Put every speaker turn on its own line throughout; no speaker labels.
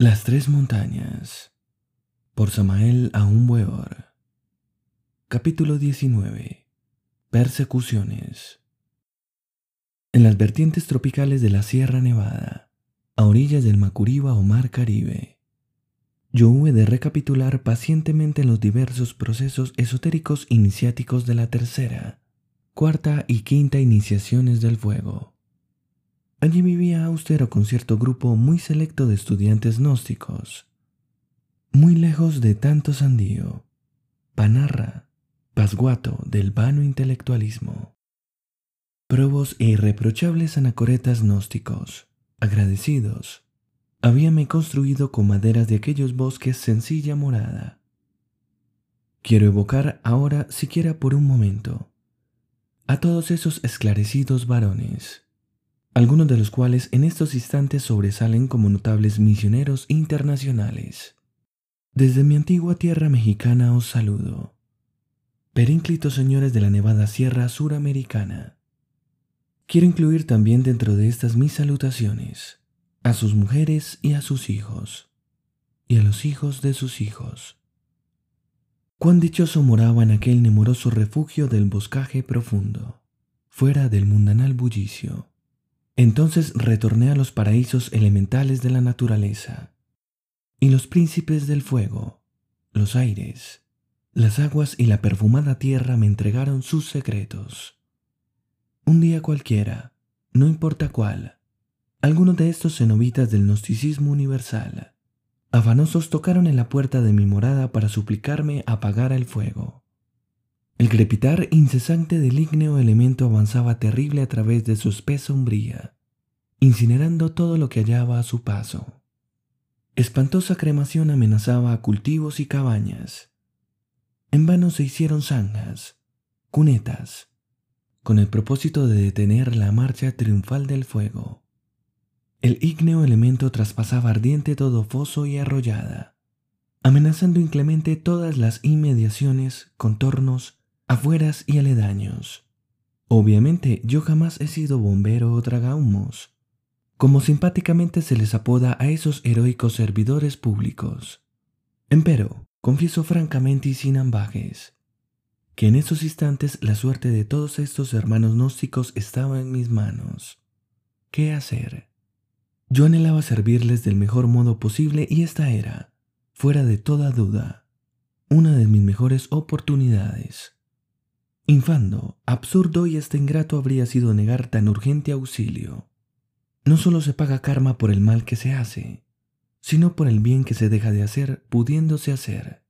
Las tres montañas por Samael Aumweor Capítulo 19 Persecuciones. En las vertientes tropicales de la Sierra Nevada, a orillas del Macuriba o Mar Caribe, yo hube de recapitular pacientemente los diversos procesos esotéricos iniciáticos de la tercera, cuarta y quinta iniciaciones del fuego. Allí vivía austero con cierto grupo muy selecto de estudiantes gnósticos, muy lejos de tanto sandío, panarra, pasguato del vano intelectualismo. Probos e irreprochables anacoretas gnósticos, agradecidos, habíame construido con maderas de aquellos bosques sencilla morada. Quiero evocar ahora, siquiera por un momento, a todos esos esclarecidos varones, algunos de los cuales en estos instantes sobresalen como notables misioneros internacionales. Desde mi antigua tierra mexicana os saludo, perínclitos señores de la nevada sierra suramericana. Quiero incluir también dentro de estas mis salutaciones a sus mujeres y a sus hijos, y a los hijos de sus hijos. Cuán dichoso moraba en aquel nemoroso refugio del boscaje profundo, fuera del mundanal bullicio entonces retorné a los paraísos elementales de la naturaleza, y los príncipes del fuego, los aires, las aguas y la perfumada tierra me entregaron sus secretos. Un día cualquiera, no importa cuál, algunos de estos cenobitas del gnosticismo universal, afanosos tocaron en la puerta de mi morada para suplicarme apagara el fuego. El crepitar incesante del ígneo elemento avanzaba terrible a través de su espesa umbría, incinerando todo lo que hallaba a su paso. Espantosa cremación amenazaba a cultivos y cabañas. En vano se hicieron zanjas, cunetas, con el propósito de detener la marcha triunfal del fuego. El ígneo elemento traspasaba ardiente todo foso y arrollada, amenazando inclemente todas las inmediaciones, contornos afueras y aledaños. Obviamente yo jamás he sido bombero o tragahumos, como simpáticamente se les apoda a esos heroicos servidores públicos. Empero, confieso francamente y sin ambajes, que en esos instantes la suerte de todos estos hermanos gnósticos estaba en mis manos. ¿Qué hacer? Yo anhelaba servirles del mejor modo posible y esta era, fuera de toda duda, una de mis mejores oportunidades. Infando, absurdo y hasta ingrato habría sido negar tan urgente auxilio. No solo se paga karma por el mal que se hace, sino por el bien que se deja de hacer pudiéndose hacer.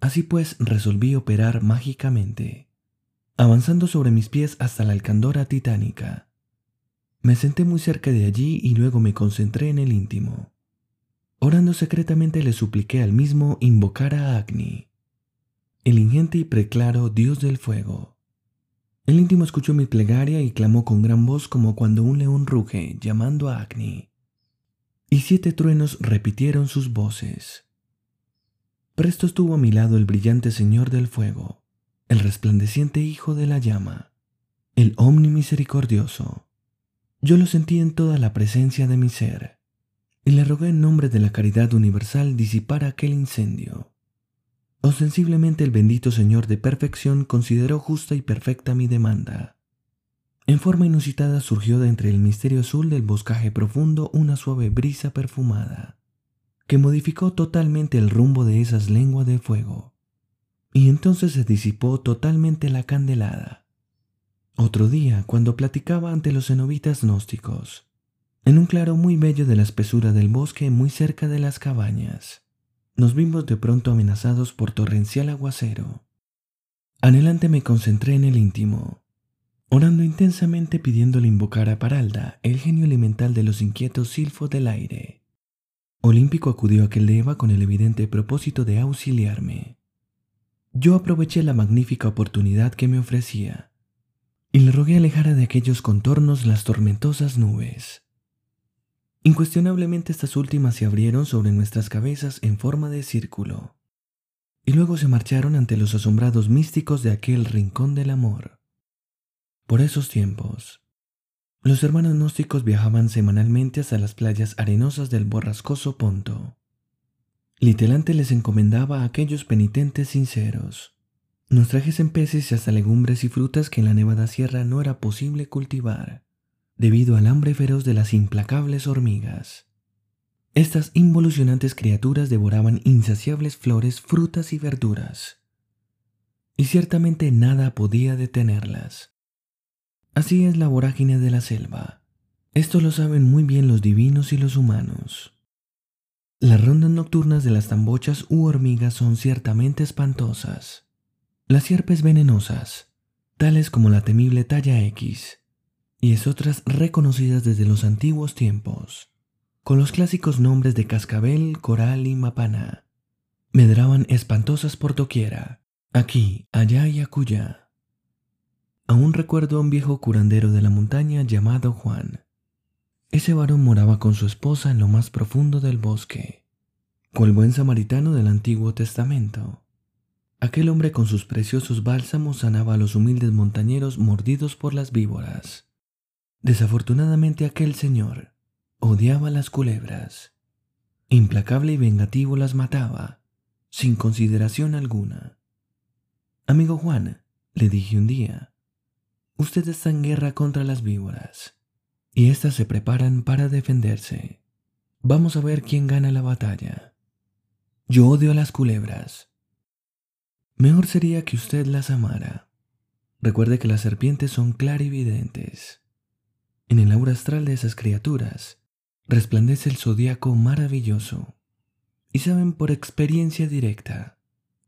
Así pues resolví operar mágicamente, avanzando sobre mis pies hasta la alcandora titánica. Me senté muy cerca de allí y luego me concentré en el íntimo. Orando secretamente le supliqué al mismo invocar a Agni el ingente y preclaro Dios del fuego. El íntimo escuchó mi plegaria y clamó con gran voz como cuando un león ruge llamando a Agni. Y siete truenos repitieron sus voces. Presto estuvo a mi lado el brillante Señor del fuego, el resplandeciente Hijo de la llama, el Omni misericordioso. Yo lo sentí en toda la presencia de mi ser, y le rogué en nombre de la caridad universal disipar aquel incendio Ostensiblemente el bendito Señor de perfección consideró justa y perfecta mi demanda. En forma inusitada surgió de entre el misterio azul del boscaje profundo una suave brisa perfumada, que modificó totalmente el rumbo de esas lenguas de fuego, y entonces se disipó totalmente la candelada. Otro día, cuando platicaba ante los cenobitas gnósticos, en un claro muy bello de la espesura del bosque muy cerca de las cabañas, nos vimos de pronto amenazados por torrencial aguacero. Anhelante me concentré en el íntimo, orando intensamente pidiéndole invocar a Paralda, el genio elemental de los inquietos silfos del aire. Olímpico acudió a aquel Eva con el evidente propósito de auxiliarme. Yo aproveché la magnífica oportunidad que me ofrecía y le rogué alejara de aquellos contornos las tormentosas nubes. Incuestionablemente estas últimas se abrieron sobre nuestras cabezas en forma de círculo, y luego se marcharon ante los asombrados místicos de aquel rincón del amor. Por esos tiempos, Los hermanos gnósticos viajaban semanalmente hasta las playas arenosas del borrascoso Ponto. Literalmente les encomendaba a aquellos penitentes sinceros. Nos trajesen peces y hasta legumbres y frutas que en la nevada sierra no era posible cultivar, debido al hambre feroz de las implacables hormigas. Estas involucionantes criaturas devoraban insaciables flores, frutas y verduras, y ciertamente nada podía detenerlas. Así es la vorágine de la selva. Esto lo saben muy bien los divinos y los humanos. Las rondas nocturnas de las tambochas u hormigas son ciertamente espantosas. Las sierpes venenosas, tales como la temible talla X, y es otras reconocidas desde los antiguos tiempos, con los clásicos nombres de cascabel, coral y mapana, medraban espantosas por doquiera, aquí, allá y acullá. Aún recuerdo a un viejo curandero de la montaña llamado Juan. Ese varón moraba con su esposa en lo más profundo del bosque, cual buen samaritano del Antiguo Testamento. Aquel hombre con sus preciosos bálsamos sanaba a los humildes montañeros mordidos por las víboras. Desafortunadamente aquel señor odiaba las culebras. Implacable y vengativo las mataba, sin consideración alguna. Amigo Juan, le dije un día, Usted está en guerra contra las víboras y éstas se preparan para defenderse. Vamos a ver quién gana la batalla. Yo odio a las culebras. Mejor sería que usted las amara. Recuerde que las serpientes son clarividentes. En el aura astral de esas criaturas resplandece el zodiaco maravilloso y saben por experiencia directa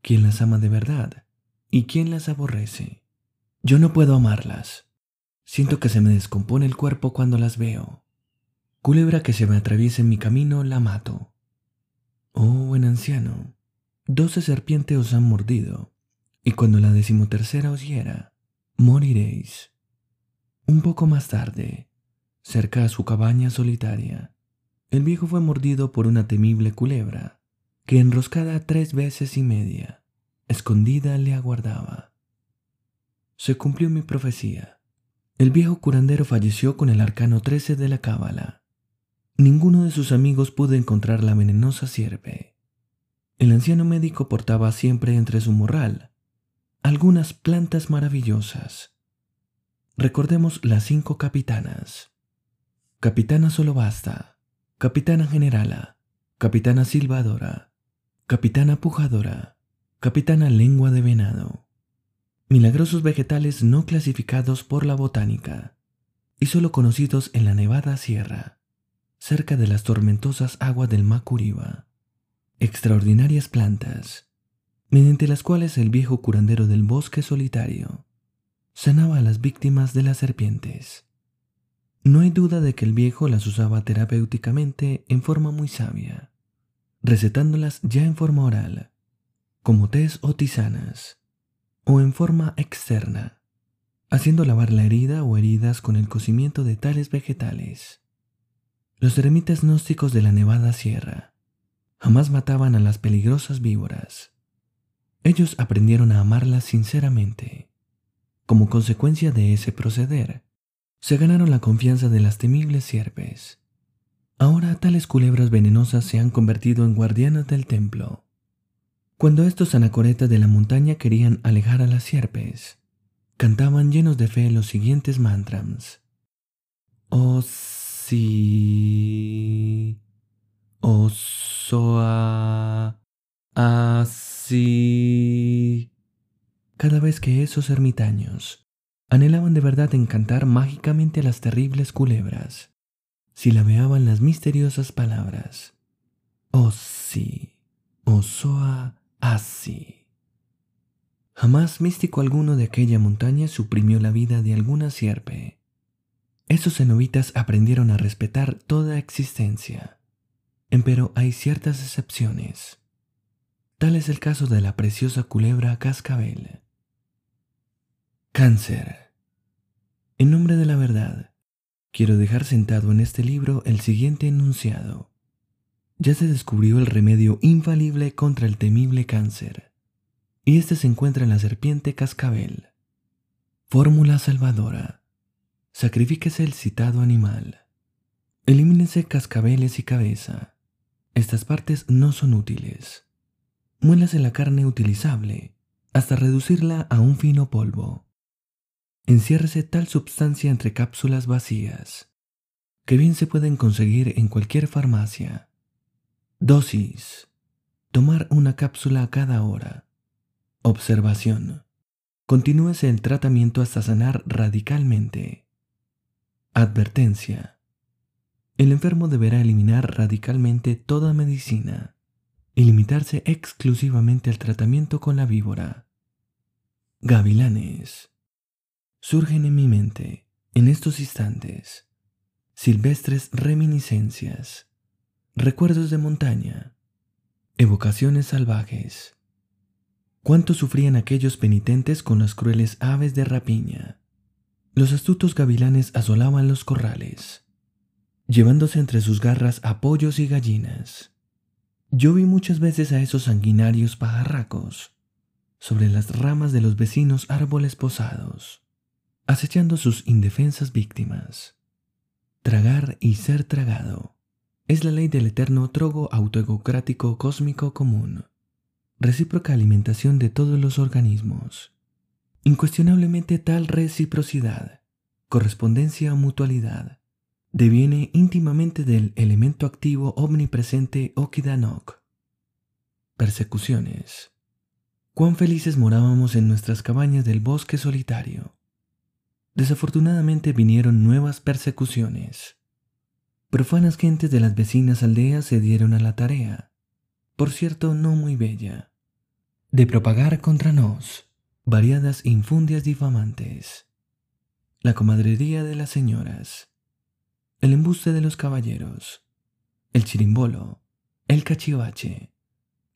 quién las ama de verdad y quién las aborrece. Yo no puedo amarlas. Siento que se me descompone el cuerpo cuando las veo. Culebra que se me atraviesa en mi camino, la mato. Oh, buen anciano, doce serpientes os han mordido, y cuando la decimotercera os hiera, moriréis. Un poco más tarde, cerca a su cabaña solitaria, el viejo fue mordido por una temible culebra, que enroscada tres veces y media, escondida le aguardaba se cumplió mi profecía. El viejo curandero falleció con el arcano 13 de la cábala. Ninguno de sus amigos pudo encontrar la venenosa sierpe. El anciano médico portaba siempre entre su morral algunas plantas maravillosas. Recordemos las cinco capitanas. Capitana solo basta, capitana generala, capitana silbadora, capitana pujadora, capitana lengua de venado milagrosos vegetales no clasificados por la botánica y solo conocidos en la Nevada Sierra, cerca de las tormentosas aguas del Macuriba. Extraordinarias plantas, mediante las cuales el viejo curandero del bosque solitario sanaba a las víctimas de las serpientes. No hay duda de que el viejo las usaba terapéuticamente en forma muy sabia, recetándolas ya en forma oral, como tés o tisanas o en forma externa, haciendo lavar la herida o heridas con el cocimiento de tales vegetales. Los eremitas gnósticos de la Nevada Sierra jamás mataban a las peligrosas víboras. Ellos aprendieron a amarlas sinceramente. Como consecuencia de ese proceder, se ganaron la confianza de las temibles sierpes. Ahora tales culebras venenosas se han convertido en guardianas del templo cuando estos anacoretas de la montaña querían alejar a las sierpes, cantaban llenos de fe los siguientes mantras. Oh sí, oh soa, así. Cada vez que esos ermitaños anhelaban de verdad encantar mágicamente a las terribles culebras, silabeaban las misteriosas palabras. Oh sí, oh soa, así. Jamás místico alguno de aquella montaña suprimió la vida de alguna sierpe. Esos cenobitas aprendieron a respetar toda existencia. Empero hay ciertas excepciones. Tal es el caso de la preciosa culebra cascabel. Cáncer. En nombre de la verdad, quiero dejar sentado en este libro el siguiente enunciado ya se descubrió el remedio infalible contra el temible cáncer, y este se encuentra en la serpiente cascabel. Fórmula salvadora. sacrifíquese el citado animal. Elimínese cascabeles y cabeza. Estas partes no son útiles. Muélase la carne utilizable hasta reducirla a un fino polvo. Enciérrese tal sustancia entre cápsulas vacías, que bien se pueden conseguir en cualquier farmacia. Dosis. Tomar una cápsula cada hora. Observación. Continúese el tratamiento hasta sanar radicalmente. Advertencia. El enfermo deberá eliminar radicalmente toda medicina y limitarse exclusivamente al tratamiento con la víbora. Gavilanes. Surgen en mi mente, en estos instantes, silvestres reminiscencias, recuerdos de montaña, evocaciones salvajes cuánto sufrían aquellos penitentes con las crueles aves de rapiña. Los astutos gavilanes asolaban los corrales, llevándose entre sus garras a pollos y gallinas. Yo vi muchas veces a esos sanguinarios pajarracos sobre las ramas de los vecinos árboles posados, acechando sus indefensas víctimas. Tragar y ser tragado es la ley del eterno trogo autoegocrático cósmico común recíproca alimentación de todos los organismos. Incuestionablemente tal reciprocidad, correspondencia o mutualidad, deviene íntimamente del elemento activo omnipresente Okidanok. Persecuciones. Cuán felices morábamos en nuestras cabañas del bosque solitario. Desafortunadamente vinieron nuevas persecuciones. Profanas gentes de las vecinas aldeas se dieron a la tarea. Por cierto no muy bella, de propagar contra nos variadas infundias difamantes, la comadrería de las señoras, el embuste de los caballeros, el chirimbolo, el cachivache,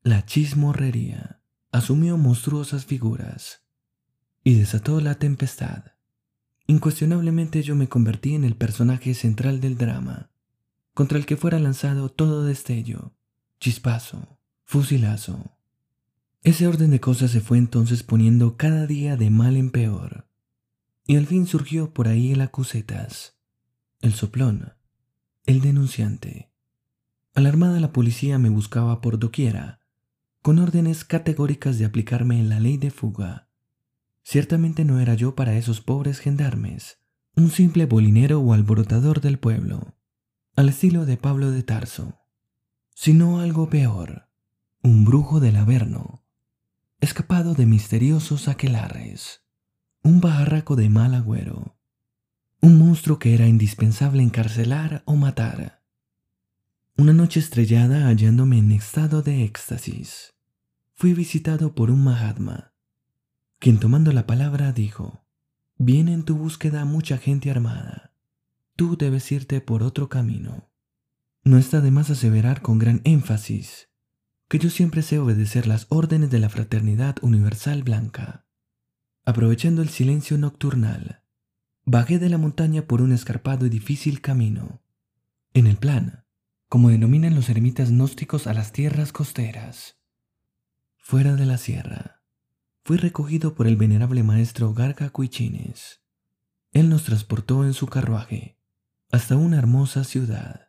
la chismorrería, asumió monstruosas figuras. Y desató la tempestad. Incuestionablemente yo me convertí en el personaje central del drama, contra el que fuera lanzado todo destello chispazo, fusilazo. Ese orden de cosas se fue entonces poniendo cada día de mal en peor. Y al fin surgió por ahí el acusetas, el soplón, el denunciante. Alarmada la policía me buscaba por doquiera, con órdenes categóricas de aplicarme en la ley de fuga. Ciertamente no era yo para esos pobres gendarmes, un simple bolinero o alborotador del pueblo, al estilo de Pablo de Tarso sino algo peor, un brujo del Averno, escapado de misteriosos aquelarres, un barraco de mal agüero, un monstruo que era indispensable encarcelar o matar. Una noche estrellada hallándome en estado de éxtasis, fui visitado por un Mahatma, quien tomando la palabra dijo, Viene en tu búsqueda mucha gente armada, tú debes irte por otro camino. No está de más aseverar con gran énfasis que yo siempre sé obedecer las órdenes de la Fraternidad Universal Blanca. Aprovechando el silencio nocturnal, bajé de la montaña por un escarpado y difícil camino. En el plan, como denominan los eremitas gnósticos a las tierras costeras. Fuera de la sierra, fui recogido por el venerable maestro Garga Cuichines. Él nos transportó en su carruaje hasta una hermosa ciudad